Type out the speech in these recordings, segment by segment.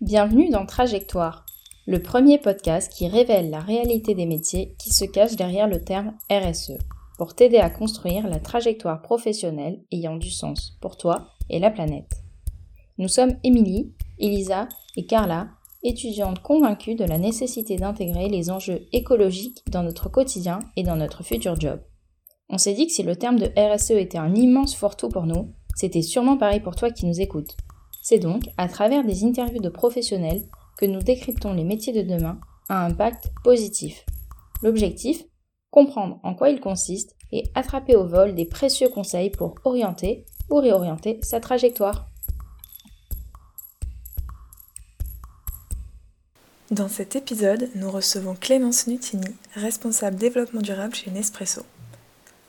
Bienvenue dans Trajectoire, le premier podcast qui révèle la réalité des métiers qui se cachent derrière le terme RSE, pour t'aider à construire la trajectoire professionnelle ayant du sens pour toi et la planète. Nous sommes Émilie, Elisa et Carla, étudiantes convaincues de la nécessité d'intégrer les enjeux écologiques dans notre quotidien et dans notre futur job. On s'est dit que si le terme de RSE était un immense fourre-tout pour nous, c'était sûrement pareil pour toi qui nous écoutes. C'est donc à travers des interviews de professionnels que nous décryptons les métiers de demain à impact positif. L'objectif Comprendre en quoi ils consistent et attraper au vol des précieux conseils pour orienter ou réorienter sa trajectoire. Dans cet épisode, nous recevons Clémence Nutini, responsable développement durable chez Nespresso.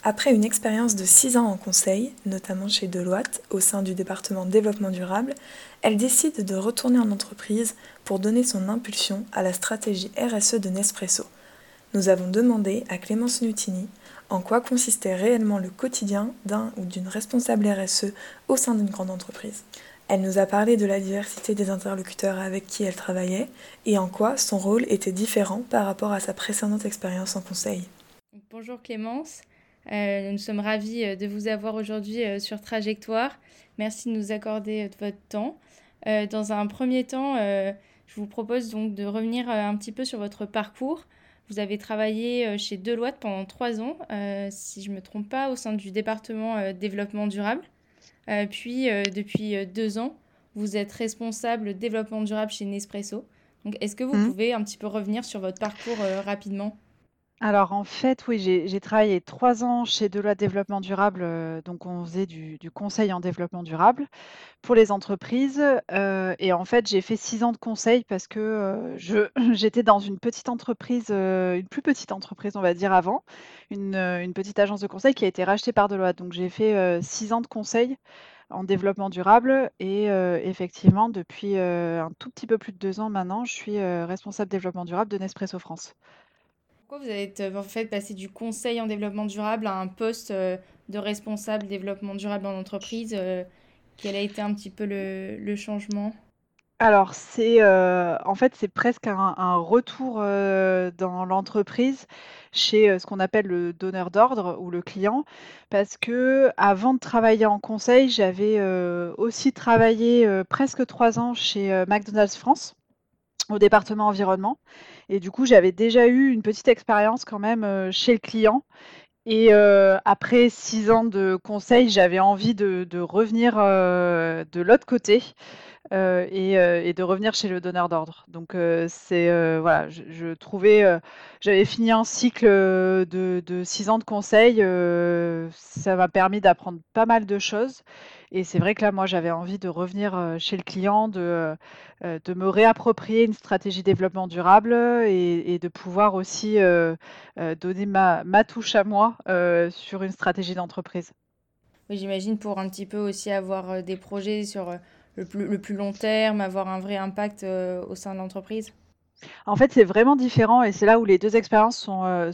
Après une expérience de 6 ans en conseil, notamment chez Deloitte au sein du département développement durable, elle décide de retourner en entreprise pour donner son impulsion à la stratégie RSE de Nespresso. Nous avons demandé à Clémence Nutini en quoi consistait réellement le quotidien d'un ou d'une responsable RSE au sein d'une grande entreprise. Elle nous a parlé de la diversité des interlocuteurs avec qui elle travaillait et en quoi son rôle était différent par rapport à sa précédente expérience en conseil. Bonjour Clémence, nous sommes ravis euh, de vous avoir aujourd'hui euh, sur Trajectoire. Merci de nous accorder votre temps. dans un premier temps, je vous propose donc de revenir un petit peu sur votre parcours. Vous avez travaillé chez Deloitte pendant trois ans, si je ne me trompe pas, au sein du département développement durable. puis, depuis deux ans, vous êtes responsable développement durable chez Nespresso. Donc, est-ce que vous mmh. pouvez un petit peu revenir sur votre parcours rapidement? Alors en fait, oui, j'ai travaillé trois ans chez Deloitte Développement Durable, euh, donc on faisait du conseil en développement durable pour les entreprises, euh, et en fait, j'ai fait six ans de conseil parce que, euh, j'étais dans une petite entreprise, une plus petite entreprise, on va dire avant, une, une petite agence de conseil qui a été rachetée par Deloitte. Donc j'ai fait, six ans de conseil en développement durable et effectivement depuis, un tout petit peu plus de deux ans maintenant, je suis, responsable développement durable de Nespresso France. Vous êtes euh, en fait passé du conseil en développement durable à un poste euh, de responsable développement durable en entreprise euh, Quel a été un petit peu le, changement? Alors, c'est en fait, c'est presque un, retour dans l'entreprise chez ce qu'on appelle le donneur d'ordre ou le client, parce que avant de travailler en conseil, j'avais aussi travaillé presque trois ans chez McDonald's France au département environnement. Et du coup, j'avais déjà eu une petite expérience quand même euh, chez le client. Et euh, après six ans de conseil, j'avais envie de, revenir euh, de l'autre côté et, de revenir chez le donneur d'ordre. Donc c'est voilà, je, trouvais, j'avais fini un cycle de, de, six ans de conseil. ça m'a permis d'apprendre pas mal de choses. Et c'est vrai que là, moi, j'avais envie de revenir chez le client, de, de me réapproprier une stratégie développement durable et, de pouvoir aussi donner ma, ma, touche à moi sur une stratégie d'entreprise. Oui, j'imagine pour un petit peu aussi avoir des projets sur le plus, le plus long terme, avoir un vrai impact au sein de l'entreprise. En fait, c'est vraiment différent et c'est là où les deux expériences sont, euh,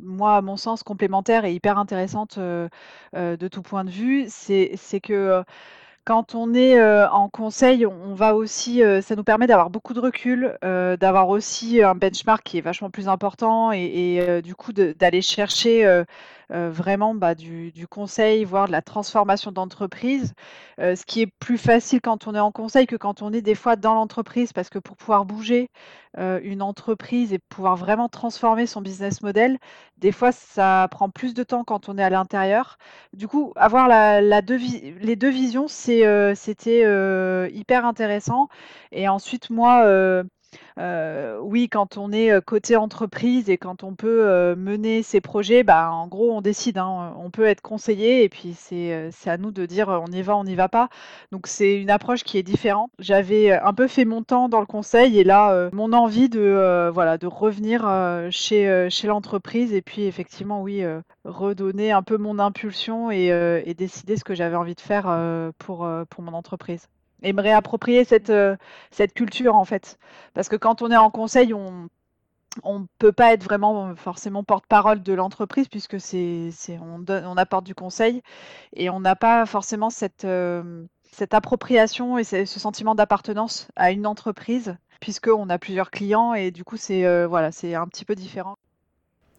moi, à mon sens, complémentaires et hyper intéressantes, euh, euh, de tout point de vue. C'est c'est que, quand on est, en conseil, on va aussi, ça nous permet d'avoir beaucoup de recul, d'avoir aussi un benchmark qui est vachement plus important et du coup d'aller chercher, euh, vraiment bah, du, conseil, voire de la transformation d'entreprise, euh, ce qui est plus facile quand on est en conseil que quand on est des fois dans l'entreprise, parce que pour pouvoir bouger euh, une entreprise et pouvoir vraiment transformer son business model, des fois ça prend plus de temps quand on est à l'intérieur. Du coup, avoir les deux visions, c'était hyper intéressant. Et ensuite, moi, oui, quand on est côté entreprise et quand on peut mener ses projets, bah, en gros, on décide. Hein. On peut être conseillé et puis c'est à nous de dire on y va, on n'y va pas. Donc c'est une approche qui est différente. J'avais un peu fait mon temps dans le conseil et là, mon envie de revenir chez l'entreprise et puis effectivement, oui, redonner un peu mon impulsion et, décider ce que j'avais envie de faire pour mon entreprise et me réapproprier cette, euh, cette culture en fait. Parce que quand on est en conseil, on on peut pas être vraiment forcément porte-parole de l'entreprise puisque c'est, on, donne, on apporte du conseil et on n'a pas forcément cette, euh, cette appropriation et ce sentiment d'appartenance à une entreprise, puisqu'on a plusieurs clients et du coup, c'est voilà, c'est un petit peu différent.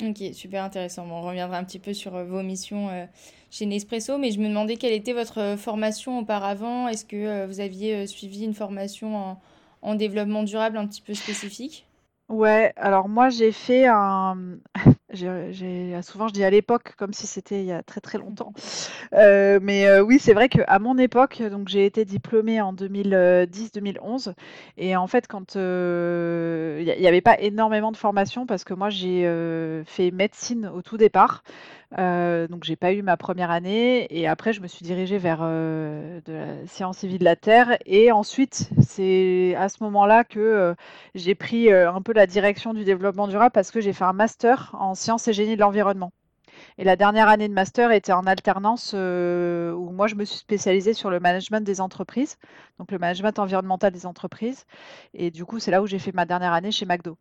Ok, super intéressant. on reviendra un petit peu sur vos missions chez Nespresso, mais je me demandais quelle était votre formation auparavant. Est-ce que vous aviez suivi une formation en, en développement durable un petit peu spécifique? Ouais, alors moi j'ai fait un j'ai souvent je dis à l'époque comme si c'était il y a très, très longtemps. Euh, mais euh, oui, c'est vrai qu'à mon époque, donc j'ai été diplômée en 2010-2011 et en fait quand, euh, il n'y avait pas énormément de formation parce que moi j'ai, fait médecine au tout départ. Euh, donc j'ai pas eu ma première année et après je me suis dirigée vers euh, de la science et vie de la Terre et ensuite c'est à ce moment-là que euh, j'ai pris un peu la direction du développement durable parce que j'ai fait un master en sciences et génie de l'environnement. Et la dernière année de master était en alternance où moi je me suis spécialisée sur le management des entreprises, donc le management environnemental des entreprises. Et du coup c'est là où j'ai fait ma dernière année chez McDo.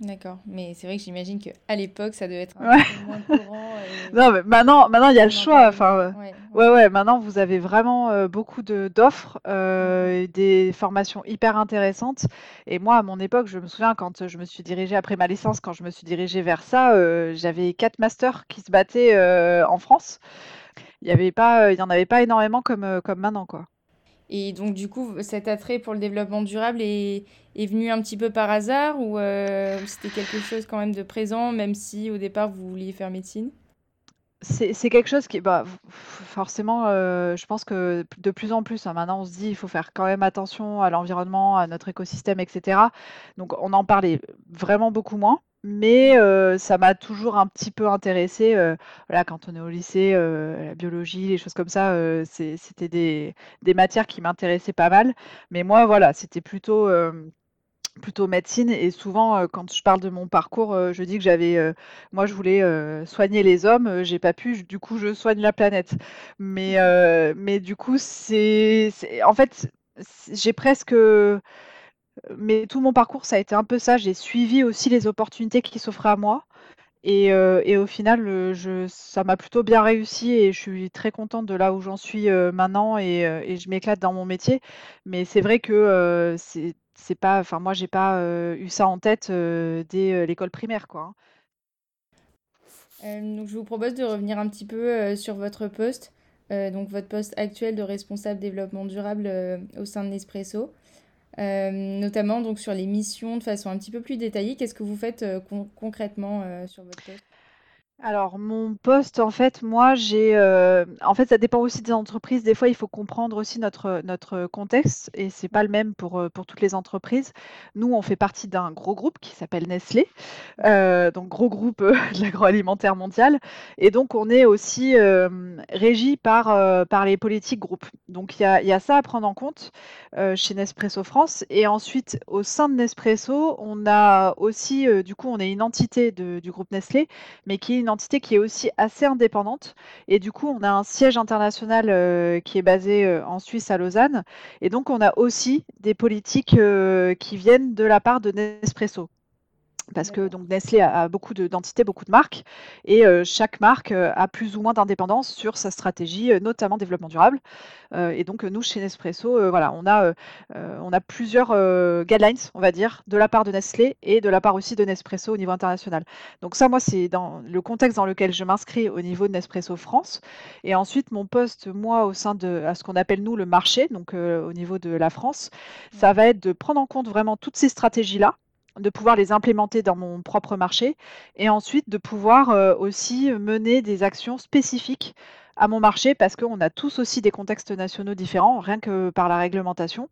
D'accord, mais c'est vrai que j'imagine qu'à l'époque, ça devait être un peu moins courant. Non, mais maintenant, maintenant il y a le choix. Enfin, ouais, ouais. maintenant vous avez vraiment euh, beaucoup de d'offres, euh, des formations hyper intéressantes. Et moi, à mon époque, je me souviens quand je me suis dirigée après ma licence, quand je me suis dirigée vers ça, euh, j'avais quatre masters qui se battaient en France. Il y avait pas, il y en avait pas énormément comme comme maintenant, quoi. Et donc, du coup, cet attrait pour le développement durable est, est venu un petit peu par hasard ou euh, c'était quelque chose quand même de présent, même si au départ vous vouliez faire médecine? C'est quelque chose qui, bah, forcément, euh, je pense que de plus en plus, hein, maintenant, on se dit, il faut faire quand même attention à l'environnement, à notre écosystème, etc. Donc, on en parlait vraiment beaucoup moins mais ça m'a toujours un petit peu intéressée, voilà, quand on est au lycée, la biologie, les choses comme ça, c'était des matières qui m'intéressaient pas mal. Mais moi, voilà, c'était plutôt, plutôt médecine et souvent, quand je parle de mon parcours, je dis que j'avais, moi je voulais, soigner les hommes, j'ai pas pu, du coup je soigne la planète. Mais mais du coup, c'est en fait, j'ai presque, mais tout mon parcours, ça a été un peu ça. J'ai suivi aussi les opportunités qui s'offraient à moi. Et, euh, au final, euh, ça m'a plutôt bien réussi et je suis très contente de là où j'en suis euh, maintenant et, et je m'éclate dans mon métier. Mais c'est vrai que c'est, c'est pas, enfin moi j'ai pas eu ça en tête dès l'école primaire, quoi. Hein. donc je vous propose de revenir un petit peu sur votre poste, donc votre poste actuel de responsable développement durable au sein de Nespresso. Euh, notamment donc sur les missions de façon un petit peu plus détaillée. Qu'est-ce que vous faites euh, concrètement euh, sur votre poste alors mon poste, en fait, moi j'ai, euh, en fait, ça dépend aussi des entreprises. Des fois, il faut comprendre aussi notre notre contexte et c'est pas le même pour, euh, pour toutes les entreprises. Nous, on fait partie d'un gros groupe qui s'appelle Nestlé, euh, donc gros groupe, de l'agroalimentaire mondial et donc on est aussi, régi par, par les politiques groupes. Donc il y a y a ça à prendre en compte, chez Nespresso France et ensuite au sein de Nespresso, on a aussi, du coup, on est une entité du groupe Nestlé, mais qui est une entité qui est aussi assez indépendante. Et du coup, on a un siège international euh, qui est basé euh, en Suisse à Lausanne. Et donc, on a aussi des politiques euh, qui viennent de la part de Nespresso parce que donc Nestlé a, beaucoup d'entités, beaucoup de marques, et chaque marque a plus ou moins d'indépendance sur sa stratégie, notamment développement durable. et donc nous, chez Nespresso, voilà, on a, on a plusieurs guidelines, on va dire, de la part de Nestlé et de la part aussi de Nespresso au niveau international. Donc ça, moi, c'est dans le contexte dans lequel je m'inscris au niveau de Nespresso France. Et ensuite, mon poste, moi, au sein de à ce qu'on appelle nous le marché, donc au niveau de la France, ça va être de prendre en compte vraiment toutes ces stratégies-là de pouvoir les implémenter dans mon propre marché et ensuite de pouvoir euh, aussi mener des actions spécifiques à mon marché parce qu'on a tous aussi des contextes nationaux différents, rien que par la réglementation.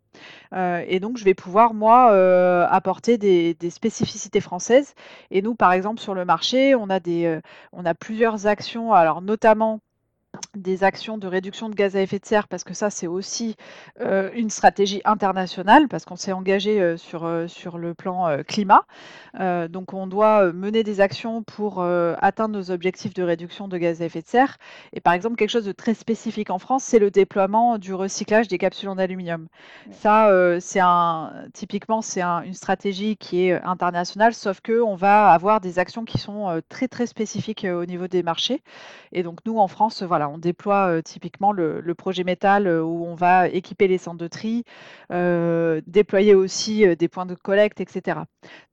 Euh, et donc, je vais pouvoir, moi, euh, apporter des, spécificités françaises. Et nous, par exemple, sur le marché, on a, des, on a plusieurs actions, alors notamment des actions de réduction de gaz à effet de serre, parce que ça, c'est aussi euh, une stratégie internationale, parce qu'on s'est engagé euh, sur, euh, sur le plan climat. donc, on doit mener des actions pour atteindre nos objectifs de réduction de gaz à effet de serre. Et par exemple, quelque chose de très spécifique en France, c'est le déploiement du recyclage des capsules en aluminium. Ça, c'est un, typiquement, c'est une stratégie qui est internationale, sauf que on va avoir des actions qui sont très, très spécifiques au niveau des marchés. Et donc, nous, en France, voilà, voilà, on déploie typiquement le, projet métal où on va équiper les centres de tri, déployer aussi des points de collecte, etc.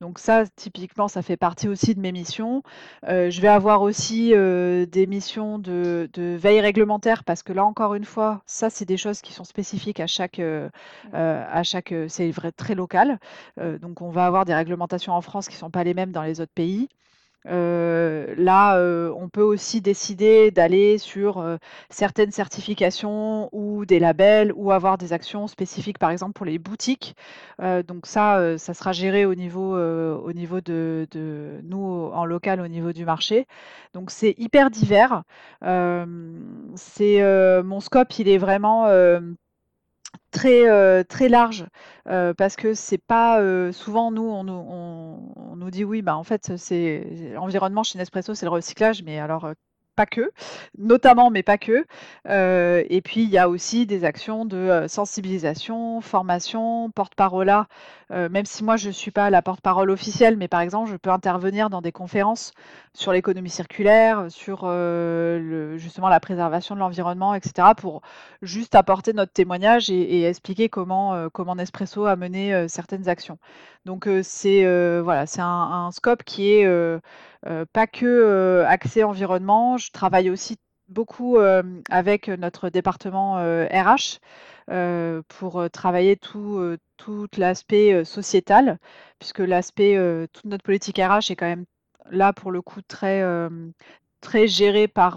Donc ça, typiquement, ça fait partie aussi de mes missions. je vais avoir aussi des missions de, veille réglementaire parce que là, encore une fois, ça, c'est des choses qui sont spécifiques à chaque, à chaque, c'est vrai très local. donc on va avoir des réglementations en France qui ne sont pas les mêmes dans les autres pays. Euh, là, euh, on peut aussi décider d'aller sur euh, certaines certifications ou des labels ou avoir des actions spécifiques, par exemple pour les boutiques. donc ça, ça sera géré au niveau, au niveau de, de, nous en local, au niveau du marché. Donc c'est hyper divers. c'est mon scope, il est vraiment très, très large parce que c'est pas souvent nous on, on, nous dit oui bah en fait c'est l'environnement chez Nespresso c'est le recyclage mais alors pas que, notamment, mais pas que. Euh, et puis, il y a aussi des actions de euh, sensibilisation, formation, porte-parole. Euh, même si moi, je ne suis pas la porte-parole officielle, mais par exemple, je peux intervenir dans des conférences sur l'économie circulaire, sur justement la préservation de l'environnement, etc., pour juste apporter notre témoignage et, expliquer comment, comment Nespresso a mené certaines actions. Donc, c'est voilà, c'est un, scope qui est euh, pas que euh, accès environnement, je travaille aussi beaucoup euh, avec notre département RH pour travailler tout, l'aspect sociétal, puisque l'aspect, toute notre politique RH est quand même là pour le coup très, très géré par,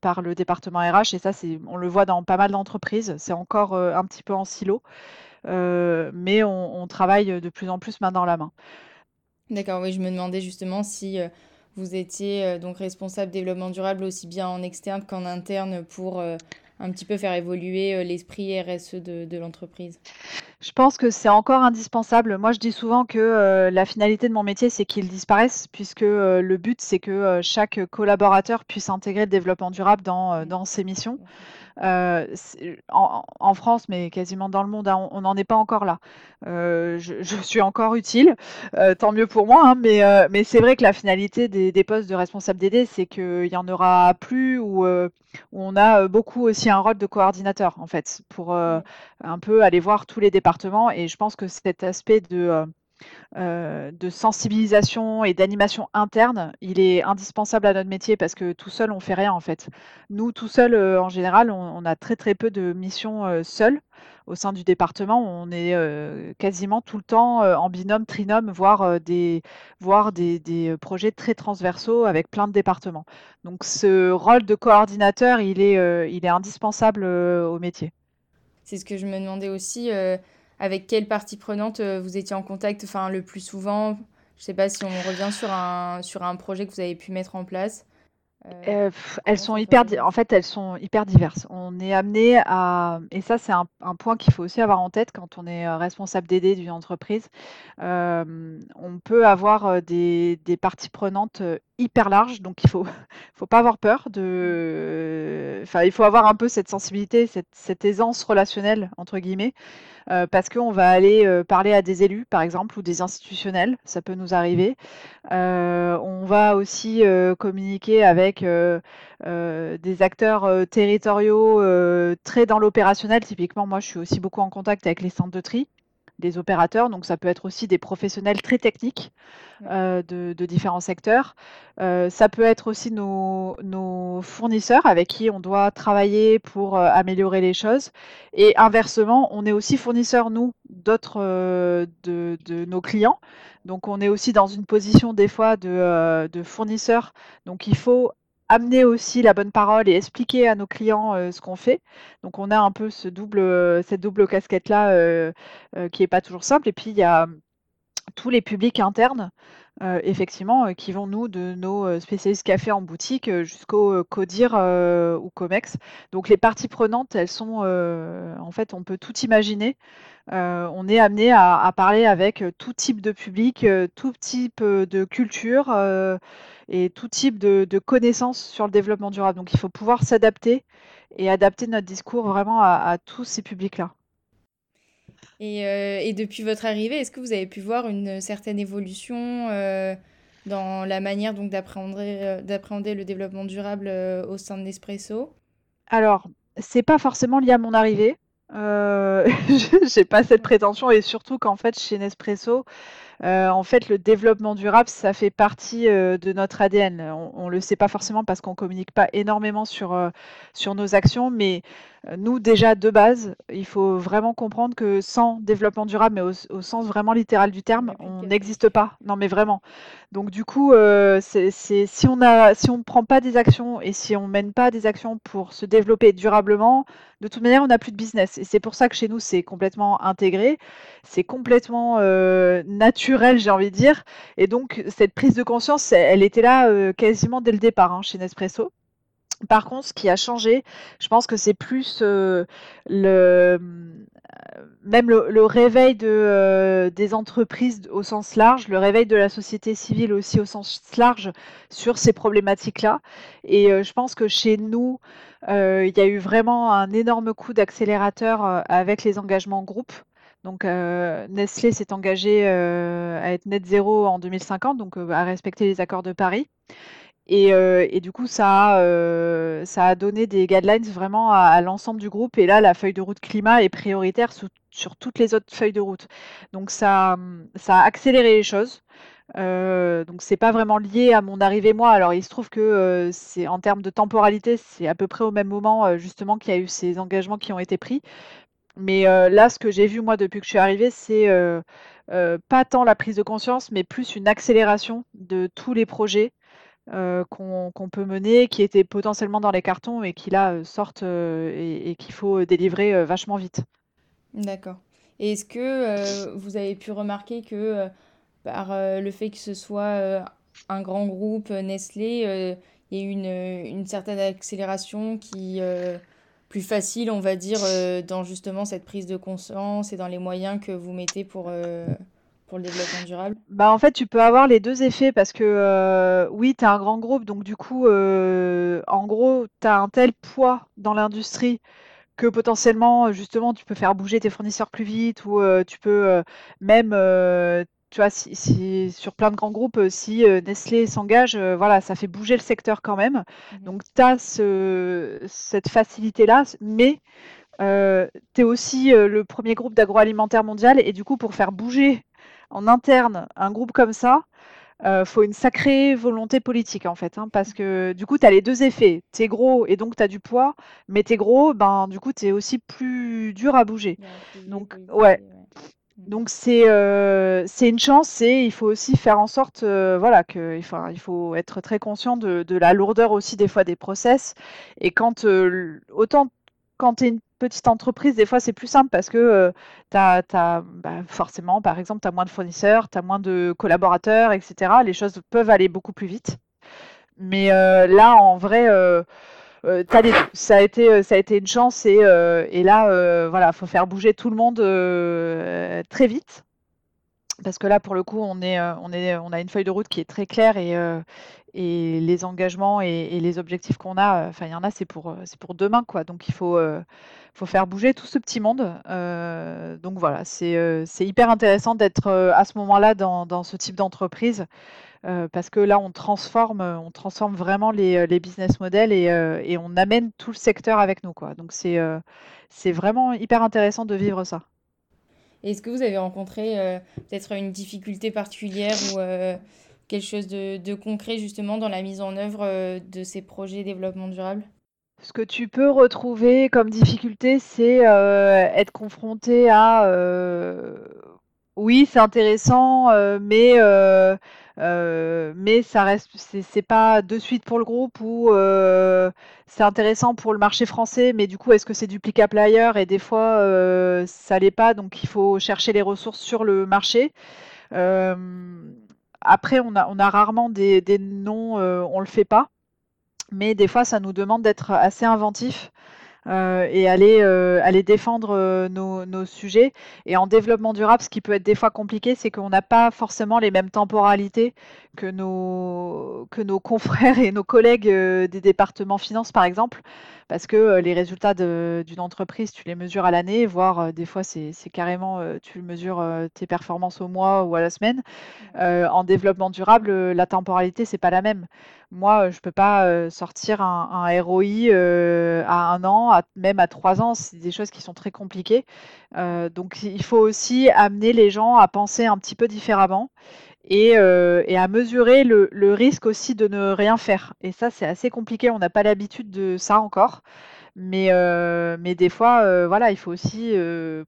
par le département RH et ça c'est on le voit dans pas mal d'entreprises, c'est encore un petit peu en silo, mais on, travaille de plus en plus main dans la main. D'accord, oui, je me demandais justement si euh, vous étiez euh, donc responsable développement durable aussi bien en externe qu'en interne pour euh, un petit peu faire évoluer l'esprit RSE de, l'entreprise. Je pense que c'est encore indispensable. Moi, je dis souvent que la finalité de mon métier, c'est qu'il disparaisse, puisque le but, c'est que chaque collaborateur puisse intégrer le développement durable dans, dans ses missions. Euh, en, France, mais quasiment dans le monde, hein, on n'en est pas encore là. Euh, je, suis encore utile, euh, tant mieux pour moi, hein, mais, mais c'est vrai que la finalité des, postes de responsable DD, c'est qu'il n'y en aura plus où, on a beaucoup aussi un rôle de coordinateur, en fait, pour un peu aller voir tous les départements. Et je pense que cet aspect de euh, de sensibilisation et d'animation interne, il est indispensable à notre métier parce que tout seul, on fait rien en fait. Nous, tout seul, euh, en général, on, a très très peu de missions euh, seules au sein du département. On est quasiment tout le temps en binôme, trinôme, voire, des, projets très transversaux avec plein de départements. Donc ce rôle de coordinateur, il est indispensable au métier. C'est ce que je me demandais aussi avec quelle partie prenante euh, vous étiez en contact enfin, le plus souvent? Je ne sais pas si on revient sur un, sur un projet que vous avez pu mettre en place. Euh, elles sont hyper, en fait, elles sont hyper diverses. On est amené à, et ça, c'est un, point qu'il faut aussi avoir en tête quand on est euh, responsable d'aider d'une entreprise. on peut avoir des, des, parties prenantes hyper larges, donc il faut, faut pas avoir peur de, enfin, il faut avoir un peu cette sensibilité, cette, cette aisance relationnelle entre guillemets, parce qu'on va aller parler à des élus, par exemple, ou des institutionnels, ça peut nous arriver. on va aussi communiquer avec des acteurs territoriaux très dans l'opérationnel. Typiquement, moi, je suis aussi beaucoup en contact avec les centres de tri des opérateurs, donc ça peut être aussi des professionnels très techniques euh, de, différents secteurs. Euh, ça peut être aussi nos, fournisseurs avec qui on doit travailler pour euh, améliorer les choses. Et inversement, on est aussi fournisseurs, nous, d'autres de, nos clients. Donc on est aussi dans une position des fois de, de fournisseur. Donc il faut amener aussi la bonne parole et expliquer à nos clients euh, ce qu'on fait. Donc on a un peu ce double, euh, cette double casquette-là euh, qui n'est pas toujours simple. Et puis il y a tous les publics internes, effectivement, qui vont nous de nos spécialistes café en boutique jusqu'au CODIR ou COMEX. Donc les parties prenantes, elles sont, en fait, on peut tout imaginer. on est amené à, à, parler avec tout type de public, tout type de culture et tout type de, connaissances sur le développement durable. Donc il faut pouvoir s'adapter et adapter notre discours vraiment à, tous ces publics-là. Euh, et, depuis votre arrivée, est-ce que vous avez pu voir une certaine évolution euh, dans la manière donc d'appréhender le développement durable au sein de Nespresso? Alors, c'est pas forcément lié à mon arrivée. Euh, j'ai pas cette prétention et surtout qu'en fait chez Nespresso, euh, en fait le développement durable ça fait partie euh, de notre ADN. On, on le sait pas forcément parce qu'on communique pas énormément sur sur nos actions, mais nous déjà de base, il faut vraiment comprendre que sans développement durable, mais au, sens vraiment littéral du terme, on n'existe pas. Non mais vraiment. Donc du coup, c'est si on si on prend pas des actions et si on mène pas des actions pour se développer durablement, de toute manière, on n'a plus de business. Et c'est pour ça que chez nous, c'est complètement intégré, c'est complètement naturel, j'ai envie de dire. Et donc, cette prise de conscience, elle, était là quasiment dès le départ hein, chez Nespresso. Par contre, ce qui a changé, je pense que c'est plus le même le, réveil de, des entreprises au sens large, le réveil de la société civile aussi au sens large sur ces problématiques-là. Et je pense que chez nous, il y a eu vraiment un énorme coup d'accélérateur avec les engagements groupe. Donc Nestlé s'est engagé à être net zéro en 2050, donc à respecter les accords de Paris. Et, du coup, ça a, donné des guidelines vraiment à, l'ensemble du groupe. Et là, la feuille de route climat est prioritaire sur toutes les autres feuilles de route. Donc ça, a accéléré les choses. Euh, donc c'est pas vraiment lié à mon arrivée moi. Alors il se trouve que c'est en termes de temporalité, c'est à peu près au même moment justement qu'il y a eu ces engagements qui ont été pris. Mais là, ce que j'ai vu moi depuis que je suis arrivée, c'est pas tant la prise de conscience, mais plus une accélération de tous les projets qu'on peut mener, qui étaient potentiellement dans les cartons et qui là sortent et, qu'il faut délivrer vachement vite. D'accord. Et est-ce que vous avez pu remarquer que par le fait que ce soit un grand groupe Nestlé, il y a une certaine accélération qui plus facile, on va dire, dans justement cette prise de conscience et dans les moyens que vous mettez pour pour le développement durable Bah en fait, tu peux avoir les deux effets parce que euh, oui, tu as un grand groupe, donc du coup, euh, en gros, tu as un tel poids dans l'industrie que potentiellement, justement, tu peux faire bouger tes fournisseurs plus vite ou euh, tu peux même, tu vois, si, sur plein de grands groupes, si Nestlé s'engage, voilà, ça fait bouger le secteur quand même. Mmh donc, tu as cette facilité-là, mais tu es aussi le premier groupe d'agroalimentaire mondial et du coup, pour faire bouger en interne un groupe comme ça, euh, faut une sacrée volonté politique en fait, hein, parce que du coup, tu as les deux effets. Tu es gros et donc tu as du poids, mais tu es gros, ben, du coup, tu es aussi plus dur à bouger. donc, ouais. Donc c'est euh, une chance et il faut aussi faire en sorte euh, voilà que enfin, il faut être très conscient de, de, la lourdeur aussi des fois des process et quand euh, autant quand tu es une petite entreprise, des fois, c'est plus simple parce que tu as, bah, forcément, par exemple, tu as moins de fournisseurs, tu as moins de collaborateurs, etc. Les choses peuvent aller beaucoup plus vite. Mais là, en vrai, ça, a été, ça a été une chance et, et là, voilà, il faut faire bouger tout le monde très vite. Parce que là, pour le coup, on, est, on, est, on a une feuille de route qui est très claire et, et les engagements et, les objectifs qu'on a, enfin, il y en a, c'est pour, c'est pour demain, quoi. Donc, il faut, faire bouger tout ce petit monde. donc, voilà, c'est, hyper intéressant d'être à ce moment-là dans, ce type d'entreprise. parce que là, on transforme, on transforme vraiment les, business models et, on amène tout le secteur avec nous. Quoi. Donc, c'est vraiment hyper intéressant de vivre ça. Est-ce que vous avez rencontré euh, peut-être une difficulté particulière ou euh, quelque chose de, concret justement dans la mise en œuvre euh, de ces projets développement durable? Ce que tu peux retrouver comme difficulté, c'est être confronté à oui, c'est intéressant, mais euh, mais ça reste, c'est pas de suite pour le groupe ou euh, c'est intéressant pour le marché français, mais du coup, est-ce que c'est duplicable ailleurs? Et des fois, euh, ça l'est pas, donc il faut chercher les ressources sur le marché. après, on a, rarement des, noms, on le fait pas, mais des fois, ça nous demande d'être assez inventif. Euh, et aller, euh, aller défendre euh, nos, nos, sujets. Et en développement durable, ce qui peut être des fois compliqué, c'est qu'on n'a pas forcément les mêmes temporalités que nos, que nos confrères et nos collègues des départements finances, par exemple parce que les résultats d'une entreprise, tu les mesures à l'année, voire des fois c'est carrément, tu mesures tes performances au mois ou à la semaine. en développement durable, la temporalité, c'est pas la même. Moi, je peux pas sortir un, ROI à un an, même à trois ans, c'est des choses qui sont très compliquées. donc il faut aussi amener les gens à penser un petit peu différemment et, à mesurer le, risque aussi de ne rien faire. Et ça, c'est assez compliqué. On n'a pas l'habitude de ça encore. Mais, mais des fois, voilà, il faut aussi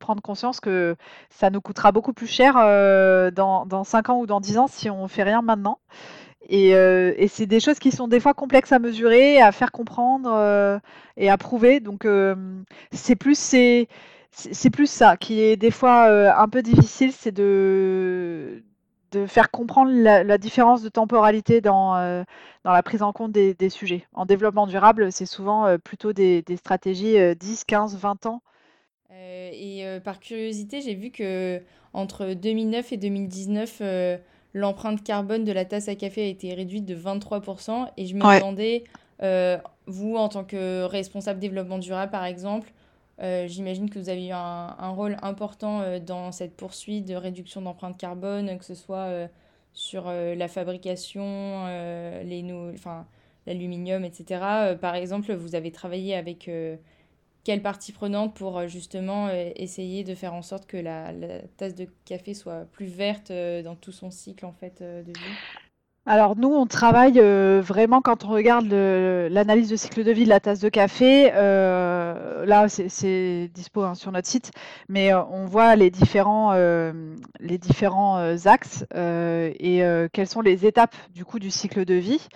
prendre conscience que ça nous coûtera beaucoup plus cher dans, dans 5 ans ou dans 10 ans si on ne fait rien maintenant. Et, et c'est des choses qui sont des fois complexes à mesurer, à faire comprendre et à prouver. Donc, c'est plus, c'est plus ça qui est des fois un peu difficile, c'est de, de faire comprendre la, différence de temporalité dans, euh, dans la prise en compte des, sujets. En développement durable, c'est souvent euh, plutôt des, stratégies 10, 15, 20 ans. Euh, et par curiosité, j'ai vu que entre 2009 et 2019, l'empreinte carbone de la tasse à café a été réduite de 23%. Et je me demandais, vous, en tant que responsable développement durable, par exemple, euh, j'imagine que vous avez eu un, rôle important euh, dans cette poursuite de réduction d'empreinte carbone, que ce soit euh, sur la fabrication, les l'aluminium, etc. par exemple, vous avez travaillé avec quelle partie prenante pour justement essayer de faire en sorte que la, la, tasse de café soit plus verte dans tout son cycle en fait de vie? Alors nous, on travaille euh, vraiment quand on regarde l'analyse de cycle de vie de la tasse de café. Euh, là, c'est dispo hein, sur notre site, mais euh, on voit les différents, axes et quelles sont les étapes du coup du cycle de vie.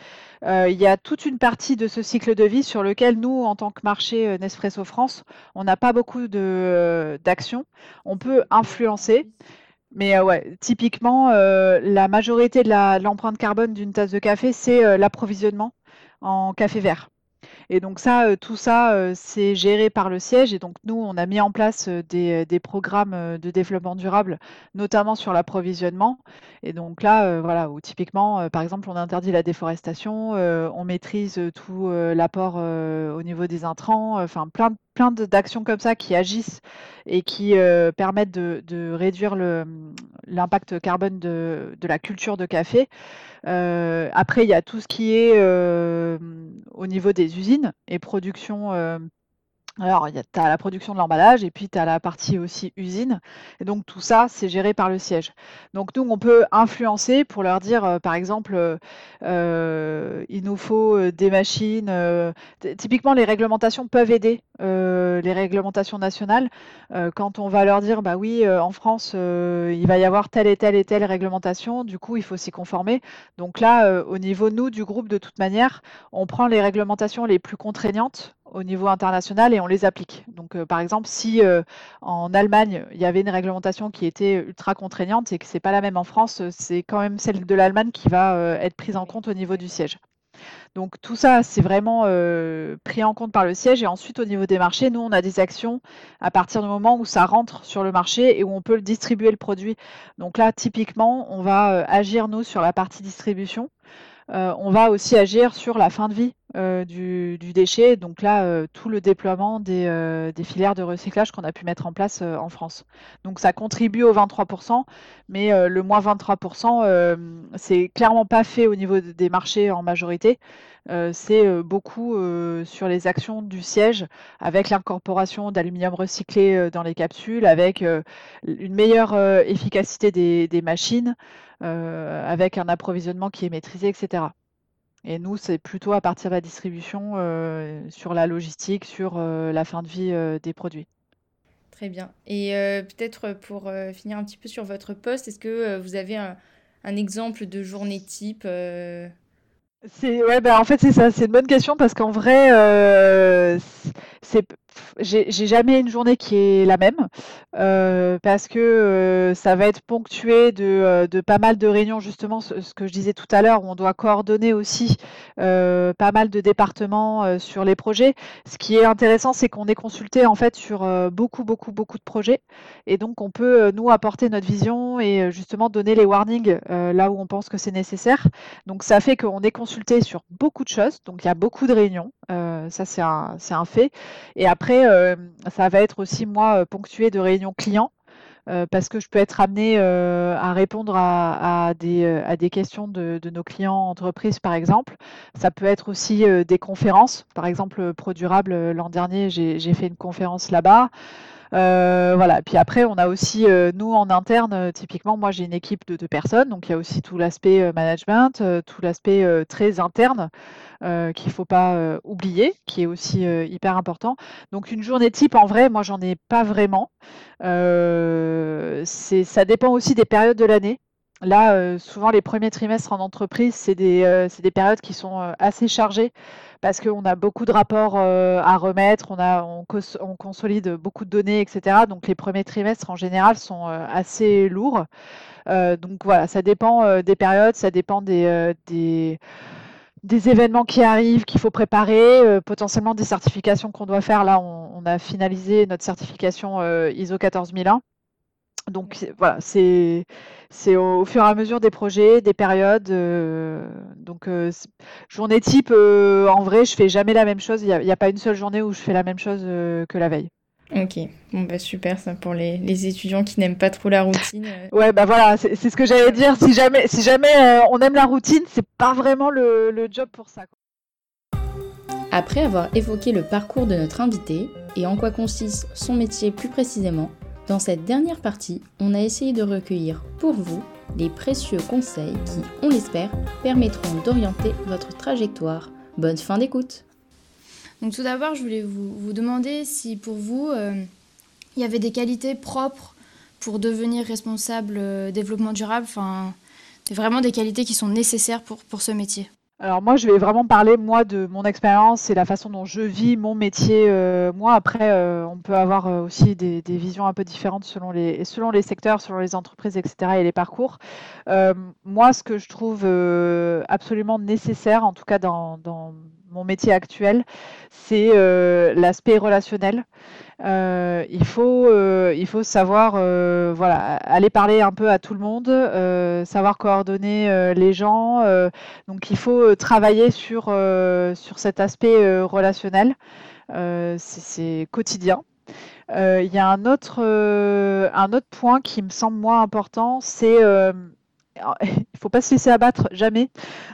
il y a toute une partie de ce cycle de vie sur lequel nous, en tant que marché Nespresso France, on n'a pas beaucoup d'actions. On peut influencer. Mais euh, ouais, typiquement, euh, la majorité de l'empreinte carbone d'une tasse de café, c'est euh, l'approvisionnement en café vert. Et donc ça, euh, tout ça, euh, c'est géré par le siège. Et donc nous, on a mis en place euh, des, programmes de développement durable, notamment sur l'approvisionnement. Et donc là, voilà, où typiquement, par exemple, on interdit la déforestation, on maîtrise tout l'apport au niveau des intrants, enfin plein, plein d'actions comme ça qui agissent et qui permettent de, réduire l'impact carbone de, la culture de café. Après, il y a tout ce qui est au niveau des usines et production alors, tu as la production de l'emballage et puis tu as la partie aussi usine. Et donc, tout ça, c'est géré par le siège. Donc, nous, on peut influencer pour leur dire, euh, par exemple, euh, euh, il nous faut des machines. typiquement, les réglementations peuvent aider, les réglementations nationales. quand on va leur dire, bah oui, en France, il va y avoir telle et telle et telle réglementation, du coup, il faut s'y conformer. Donc là, au niveau, nous, du groupe, de toute manière, on prend les réglementations les plus contraignantes au niveau international et on les applique. Donc, euh, par exemple, si euh, en Allemagne, il y avait une réglementation qui était ultra contraignante et que ce n'est pas la même en France, euh, c'est quand même celle de l'Allemagne qui va être prise en compte au niveau du siège. Donc tout ça, c'est vraiment pris en compte par le siège. Et ensuite, au niveau des marchés, nous, on a des actions à partir du moment où ça rentre sur le marché et où on peut distribuer le produit. Donc là, typiquement, on va agir, nous, sur la partie distribution. Euh, on va aussi agir sur la fin de vie euh, du, déchet, donc là, euh, tout le déploiement des, filières de recyclage qu'on a pu mettre en place en France. Donc ça contribue aux 23%, mais le moins 23%, c'est clairement pas fait au niveau des marchés en majorité. c'est beaucoup sur les actions du siège, avec l'incorporation d'aluminium recyclé dans les capsules, avec une meilleure efficacité des machines. Euh, avec un approvisionnement qui est maîtrisé, etc. Et nous, c'est plutôt à partir de la distribution, euh, sur la logistique, sur euh, la fin de vie des produits. Très bien. Et peut-être pour finir un petit peu sur votre poste, est-ce que vous avez un, exemple de journée type c'est ouais, bah, en fait c'est ça, c'est une bonne question parce qu'en vrai c'est j'ai jamais une journée qui est la même euh, parce que euh, ça va être ponctué de, euh, de, pas mal de réunions, justement, ce, que je disais tout à l'heure, où on doit coordonner aussi pas mal de départements sur les projets. Ce qui est intéressant, c'est qu'on est consulté en fait sur beaucoup, beaucoup, beaucoup de projets et donc on peut nous apporter notre vision et justement donner les warnings là où on pense que c'est nécessaire. Donc ça fait qu'on est consulté sur beaucoup de choses, donc il y a beaucoup de réunions, ça c'est un, un Et après, euh, ça va être aussi, moi, euh, ponctué de réunions clients. Euh, parce que je peux être amenée à répondre à, des, à, des, questions de, nos clients entreprises, par exemple. Ça peut être aussi des conférences. Par exemple, ProDurable, l'an dernier, j'ai fait une conférence là-bas. Euh, voilà. Puis après, on a aussi, euh, nous en interne, euh, typiquement, moi j'ai une équipe de deux personnes, donc il y a aussi tout l'aspect management, tout l'aspect très interne qu'il ne faut pas oublier, qui est aussi hyper important. Donc une journée type, en vrai, moi j'en ai pas vraiment. ça dépend aussi des périodes de l'année. Là, souvent les premiers trimestres en entreprise, c'est des, des périodes qui sont assez chargées parce qu'on a beaucoup de rapports euh, à remettre, on, consolide beaucoup de données, etc. Donc les premiers trimestres en général sont euh, assez lourds. Euh, donc voilà, ça dépend des périodes, ça dépend des, événements qui arrivent, qu'il faut préparer, potentiellement des certifications qu'on doit faire. Là, on, on, a finalisé notre certification ISO 14001. Donc voilà, c'est c'est au, fur et à mesure des projets, des périodes. Euh, donc euh, journée type, euh, en vrai, je fais jamais la même chose. Il n'y a, pas une seule journée où je fais la même chose que la veille. Ok, bon bah super ça pour les, étudiants qui n'aiment pas trop la routine. Ouais bah voilà, c'est ce que j'allais dire. Si jamais, si jamais on aime la routine, c'est pas vraiment le, le job pour ça. Après avoir évoqué le parcours de notre invité et en quoi consiste son métier plus précisément, dans cette dernière partie, on a essayé de recueillir pour vous les précieux conseils qui, on l'espère, permettront d'orienter votre trajectoire. Bonne fin d'écoute Donc tout d'abord, je voulais vous, demander si pour vous, euh, il y avait des qualités propres pour devenir responsable euh, développement durable, enfin, vraiment des qualités qui sont nécessaires pour ce métier. Alors moi, je vais vraiment parler moi de mon expérience et la façon dont je vis mon métier. Euh, moi, après, euh, on peut avoir euh, aussi des, visions un peu différentes selon les, selon les secteurs, selon les entreprises, etc. et les parcours. moi, ce que je trouve absolument nécessaire, en tout cas dans, dans mon métier actuel, c'est l'aspect relationnel. Euh, il, faut, euh, il faut savoir euh, voilà, aller parler un peu à tout le monde, savoir coordonner les gens. donc il faut travailler sur, sur cet aspect relationnel. c'est quotidien. Il y a un autre, un autre point qui me semble moins important, c'est il ne faut pas se laisser abattre, jamais.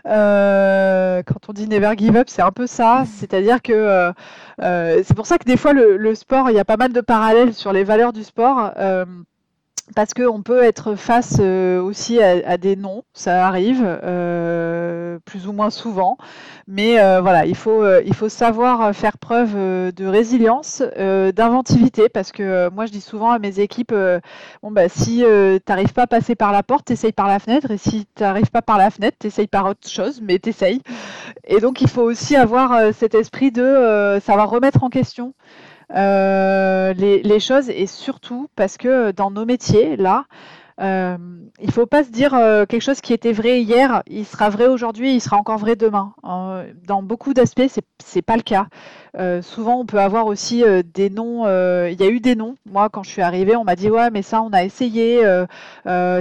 Euh, quand on dit never give up, c'est un peu ça. C'est-à-dire que euh, euh, c'est pour ça que des fois, le, le, sport, il y a pas mal de parallèles sur les valeurs du sport parce qu'on peut être face euh, aussi à, des noms, ça arrive euh, plus ou moins souvent, mais euh, voilà, il faut, il faut savoir faire preuve de résilience, d'inventivité, parce que moi je dis souvent à mes équipes, bon bah si tu n'arrives pas à passer par la porte, essaye par la fenêtre, et si tu n'arrives pas par la fenêtre, essaye par autre chose, mais t'essayes. Et donc il faut aussi avoir cet esprit de savoir remettre en question. Euh, les, choses et surtout parce que dans nos métiers, là, euh, il ne faut pas se dire euh, quelque chose qui était vrai hier, il sera vrai aujourd'hui, il sera encore vrai demain. dans beaucoup d'aspects, c'est n'est pas le cas. Euh, souvent, on peut avoir aussi des noms. Il y a eu des noms. Moi, quand je suis arrivée, on m'a dit ouais, mais ça, on a essayé,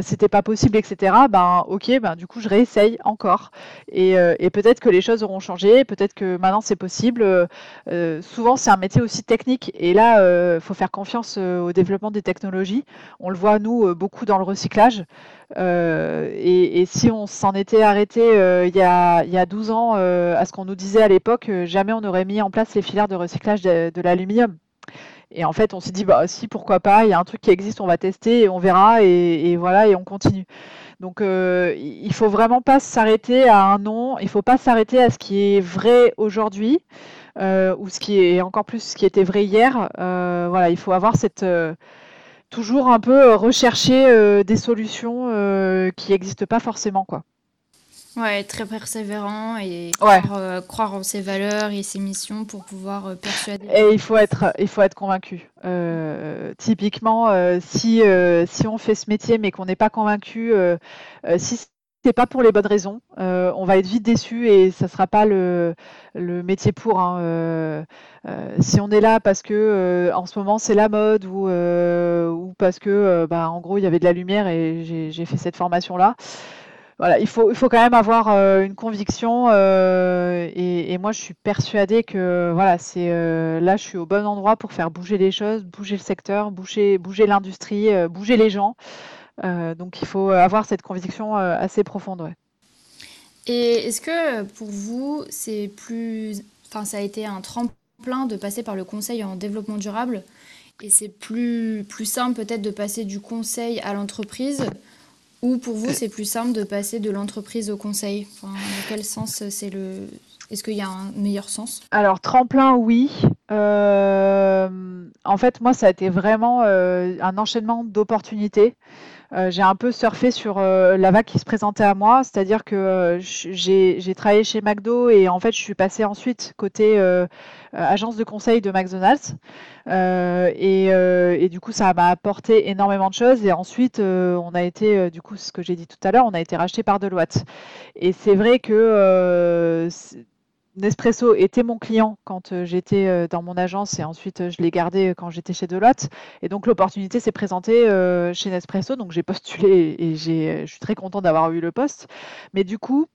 c'était pas possible, etc. Ben ok, ben du coup, je réessaye encore. Et, et peut-être que les choses auront changé. Peut-être que maintenant, c'est possible. souvent, c'est un métier aussi technique. Et là, il faut faire confiance au développement des technologies. On le voit nous beaucoup dans le recyclage. Euh, et, si on s'en était arrêté euh, il, y a, y a, 12 ans euh, à ce qu'on nous disait à l'époque, jamais on n'aurait mis en place les filières de recyclage de, l'aluminium. Et en fait, on s'est dit, bah si, pourquoi pas, il y a un truc qui existe, on va tester et on verra, et, voilà, et on continue. Donc, il faut vraiment pas s'arrêter à un nom, il faut pas s'arrêter à ce qui est vrai aujourd'hui, ou ce qui est encore plus ce qui était vrai hier. voilà, il faut avoir cette toujours un peu euh, rechercher euh, des solutions euh, qui n'existent pas forcément. Quoi. Ouais, très persévérant et Ouais. croire, euh, croire en ses valeurs et ses missions pour pouvoir euh, persuader. Et il faut être, il faut être convaincu. Euh, typiquement, si, si on fait ce métier mais qu'on n'est pas convaincu, si c'est pas pour les bonnes raisons, euh, on va être vite déçu et ça sera pas le, métier pour. hein. Euh, euh, si on est là parce que en ce moment c'est la mode ou, parce que bah, en gros il y avait de la lumière et j'ai fait cette formation là. Voilà, il faut, quand même avoir une conviction et, et moi je suis persuadée que voilà, c'est là je suis au bon endroit pour faire bouger les choses, bouger le secteur, bouger, bouger l'industrie, bouger les gens. Euh, donc il faut avoir cette conviction euh, assez profonde. Ouais. Et est-ce que pour vous, c'est plus, enfin, ça a été un tremplin de passer par le conseil en développement durable? Et c'est plus, plus simple peut-être de passer du conseil à l'entreprise? Ou pour vous, c'est plus simple de passer de l'entreprise au conseil? Enfin, dans quel sens c'est le, est-ce qu'il y a un meilleur sens? Alors tremplin, oui. Euh, en fait, moi ça a été vraiment euh, un enchaînement d'opportunités. Euh, j'ai un peu surfé sur la vague qui se présentait à moi, c'est-à-dire que j'ai travaillé chez McDo et en fait je suis passée ensuite côté agence de conseil de McDonald's. Et, et du coup ça m'a apporté énormément de choses. Et ensuite on a été du coup ce que j'ai dit tout à l'heure, on a été racheté par Deloitte. Et c'est vrai que Nespresso était mon client quand euh, j'étais euh, dans mon agence et ensuite euh, je l'ai gardé quand j'étais chez Deloitte. Et donc l'opportunité s'est présentée chez Nespresso, donc j'ai postulé et je suis très contente d'avoir eu le poste. Mais du coup,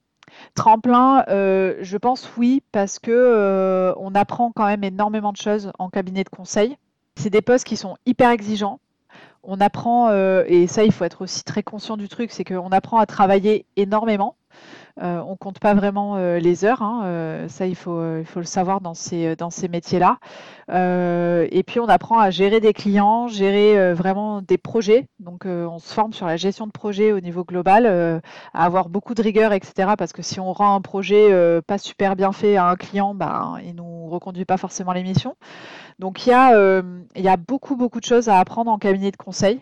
tremplin, je pense oui, parce que on apprend quand même énormément de choses en cabinet de conseil. C'est des postes qui sont hyper exigeants. On apprend, et ça il faut être aussi très conscient du truc, c'est qu'on apprend à travailler énormément. Euh, on compte pas vraiment euh, les heures, hein, euh, ça il faut, euh, il faut le savoir dans ces, métiers-là. Et puis on apprend à gérer des clients, gérer vraiment des projets. Donc on se forme sur la gestion de projet au niveau global, à avoir beaucoup de rigueur, etc. Parce que si on rend un projet pas super bien fait à un client, bah, il nous reconduit pas forcément les missions. Donc il y a, il y a beaucoup beaucoup de choses à apprendre en cabinet de conseil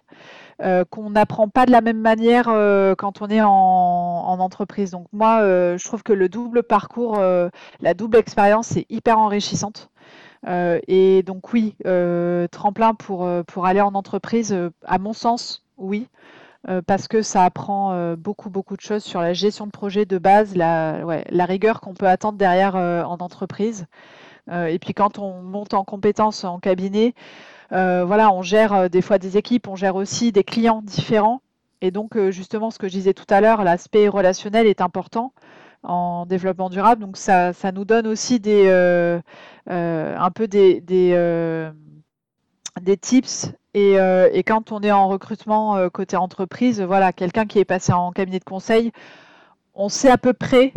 euh, qu'on n'apprend pas de la même manière euh, quand on est en, en entreprise. Donc moi, euh, je trouve que le double parcours, la double expérience est hyper enrichissante. Et donc oui, tremplin pour, aller en entreprise, à mon sens, oui, parce que ça apprend beaucoup beaucoup de choses sur la gestion de projet de base, la, rigueur qu'on peut attendre derrière en entreprise. Et puis quand on monte en compétences en cabinet, voilà, on gère euh, des fois des équipes, on gère aussi des clients différents. Et donc, euh, justement, ce que je disais tout à l'heure, l'aspect relationnel est important en développement durable. Donc, ça, nous donne aussi euh, euh, un peu des, euh, tips. Et, euh, et quand on est en recrutement euh, côté entreprise, voilà, quelqu'un qui est passé en cabinet de conseil, on sait à peu près,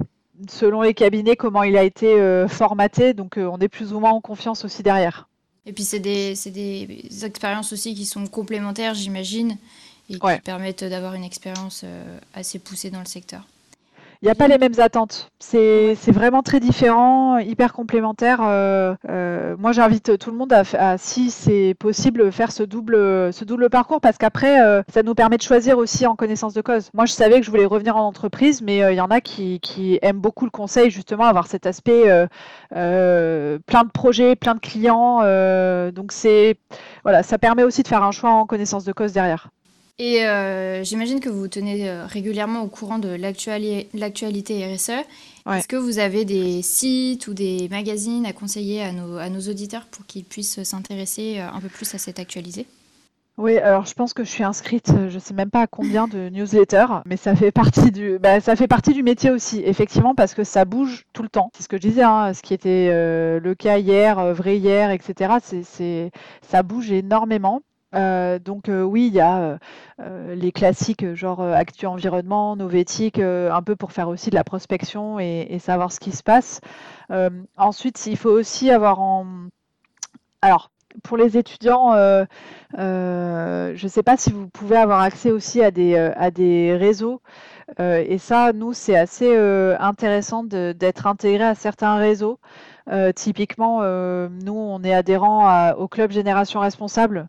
selon les cabinets, comment il a été euh, formaté. Donc, euh, on est plus ou moins en confiance aussi derrière. Et puis c'est des, c'est des expériences aussi qui sont complémentaires, j'imagine, et qui Ouais. permettent d'avoir une expérience euh, assez poussée dans le secteur. Il n'y a pas les mêmes attentes. C'est vraiment très différent, hyper complémentaire. Euh, euh, moi, j'invite tout le monde à, si c'est possible, faire ce double, ce double parcours parce qu'après, euh, ça nous permet de choisir aussi en connaissance de cause. Moi, je savais que je voulais revenir en entreprise, mais il y en a qui, qui aiment beaucoup le conseil, justement, avoir cet aspect plein de projets, plein de clients. donc, c'est voilà, ça permet aussi de faire un choix en connaissance de cause derrière. Et euh, j'imagine que vous vous tenez euh, régulièrement au courant de l'actuali- l'actualité RSE. Ouais. Est-ce que vous avez des sites ou des magazines à conseiller à nos, à nos auditeurs pour qu'ils puissent s'intéresser euh, un peu plus à cette actualité? Oui, alors je pense que je suis inscrite, je sais même pas à combien de newsletters, mais ça fait partie du, bah, ça fait partie du métier aussi, effectivement, parce que ça bouge tout le temps. C'est ce que je disais, hein, ce qui était euh, le cas hier, vrai hier, etc. C'est, ça bouge énormément. Euh, donc euh, oui, il y a euh, les classiques genre Actu Environnement, Novétique, un peu pour faire aussi de la prospection et, et savoir ce qui se passe. Ensuite, il faut aussi avoir en... Alors, pour les étudiants, je ne sais pas si vous pouvez avoir accès aussi à des, à des réseaux. Et ça, nous, c'est assez intéressant d'être intégré à certains réseaux. Typiquement, nous, on est adhérent au club Génération Responsable,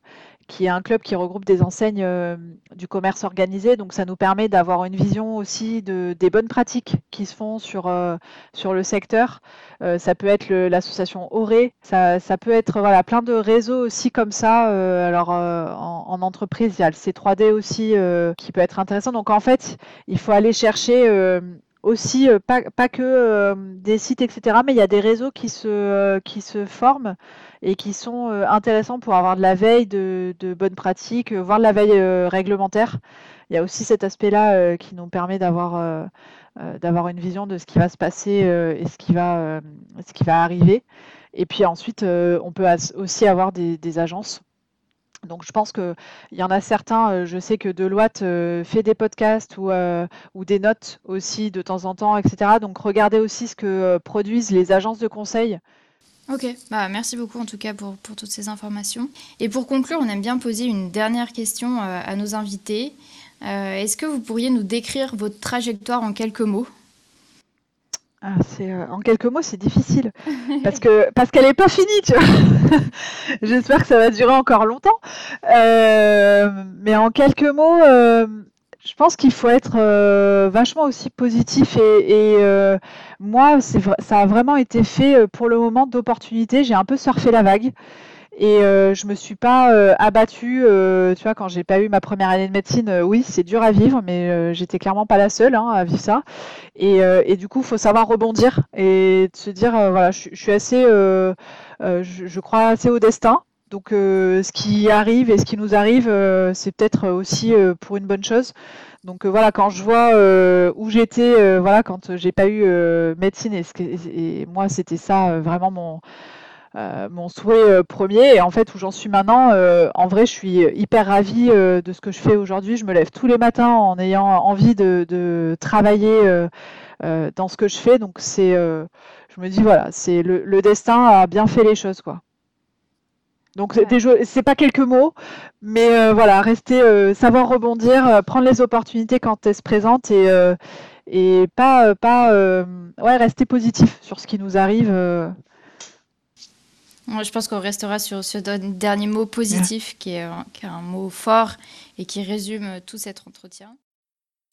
qui est un club qui regroupe des enseignes du commerce organisé. Donc ça nous permet d'avoir une vision aussi de, des bonnes pratiques qui se font sur, sur le secteur. ça peut être l'association Auré, ça, ça, peut être voilà, plein de réseaux aussi comme ça. alors en, en, entreprise, il y a le C3D aussi qui peut être intéressant. Donc en fait, il faut aller chercher aussi, euh, pas, pas, que euh, des sites, etc., mais il y a des réseaux qui se, euh, qui se forment et qui sont intéressants pour avoir de la veille de, bonnes pratiques, voire de la veille réglementaire. Il y a aussi cet aspect-là qui nous permet d'avoir une vision de ce qui va se passer et ce qui va, ce qui va arriver. Et puis ensuite, on peut aussi avoir des, agences donc je pense qu'il y en a certains, euh, je sais que Deloitte euh, fait des podcasts ou, euh, ou, des notes aussi de temps en temps, etc. Donc regardez aussi ce que produisent les agences de conseil. Ok, bah, merci beaucoup en tout cas pour, pour, toutes ces informations. Et pour conclure, on aime bien poser une dernière question à nos invités. Est-ce que vous pourriez nous décrire votre trajectoire en quelques mots? Ah, euh, en quelques mots, c'est difficile parce parce qu'elle n'est pas finie, tu vois. J'espère que ça va durer encore longtemps. Euh, mais en quelques mots, euh, je pense qu'il faut être vachement aussi positif et, et moi, ça a vraiment été fait pour le moment d'opportunité. J'ai un peu surfé la vague. Et euh, je me suis pas euh, abattue, euh, tu vois, quand j'ai pas eu ma première année de médecine, euh, oui, c'est dur à vivre, mais j'étais clairement pas la seule hein, à vivre ça. Et, du coup, il faut savoir rebondir et se dire, voilà, je, suis assez, je, crois assez au destin. Donc, ce qui arrive et ce qui nous arrive, c'est peut-être aussi pour une bonne chose. Donc voilà, quand je vois où j'étais, voilà, quand j'ai pas eu médecine et, moi c'était ça vraiment mon euh, souhait euh, premier et en fait où j'en suis maintenant, euh, en vrai, je suis hyper ravie de ce que je fais aujourd'hui. Je me lève tous les matins en ayant envie de, travailler dans ce que je fais. Donc c'est, je me dis voilà, c'est le, destin a bien fait les choses quoi. Donc c'est pas quelques mots, mais voilà, rester, savoir rebondir, prendre les opportunités quand elles se présentent et et pas pas ouais rester positif sur ce qui nous arrive je pense qu'on restera sur ce dernier mot positif qui, est, un mot fort et qui résume tout cet entretien.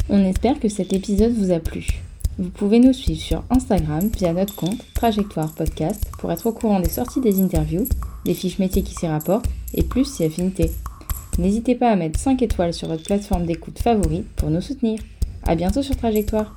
On espère que cet épisode vous a plu. Vous pouvez nous suivre sur Instagram via notre compte Trajectoire Podcast pour être au courant des sorties des interviews, des fiches métiers qui s'y rapportent et plus si affinité. N'hésitez pas à mettre 5 étoiles sur votre plateforme d'écoute favorite pour nous soutenir. A bientôt sur Trajectoire.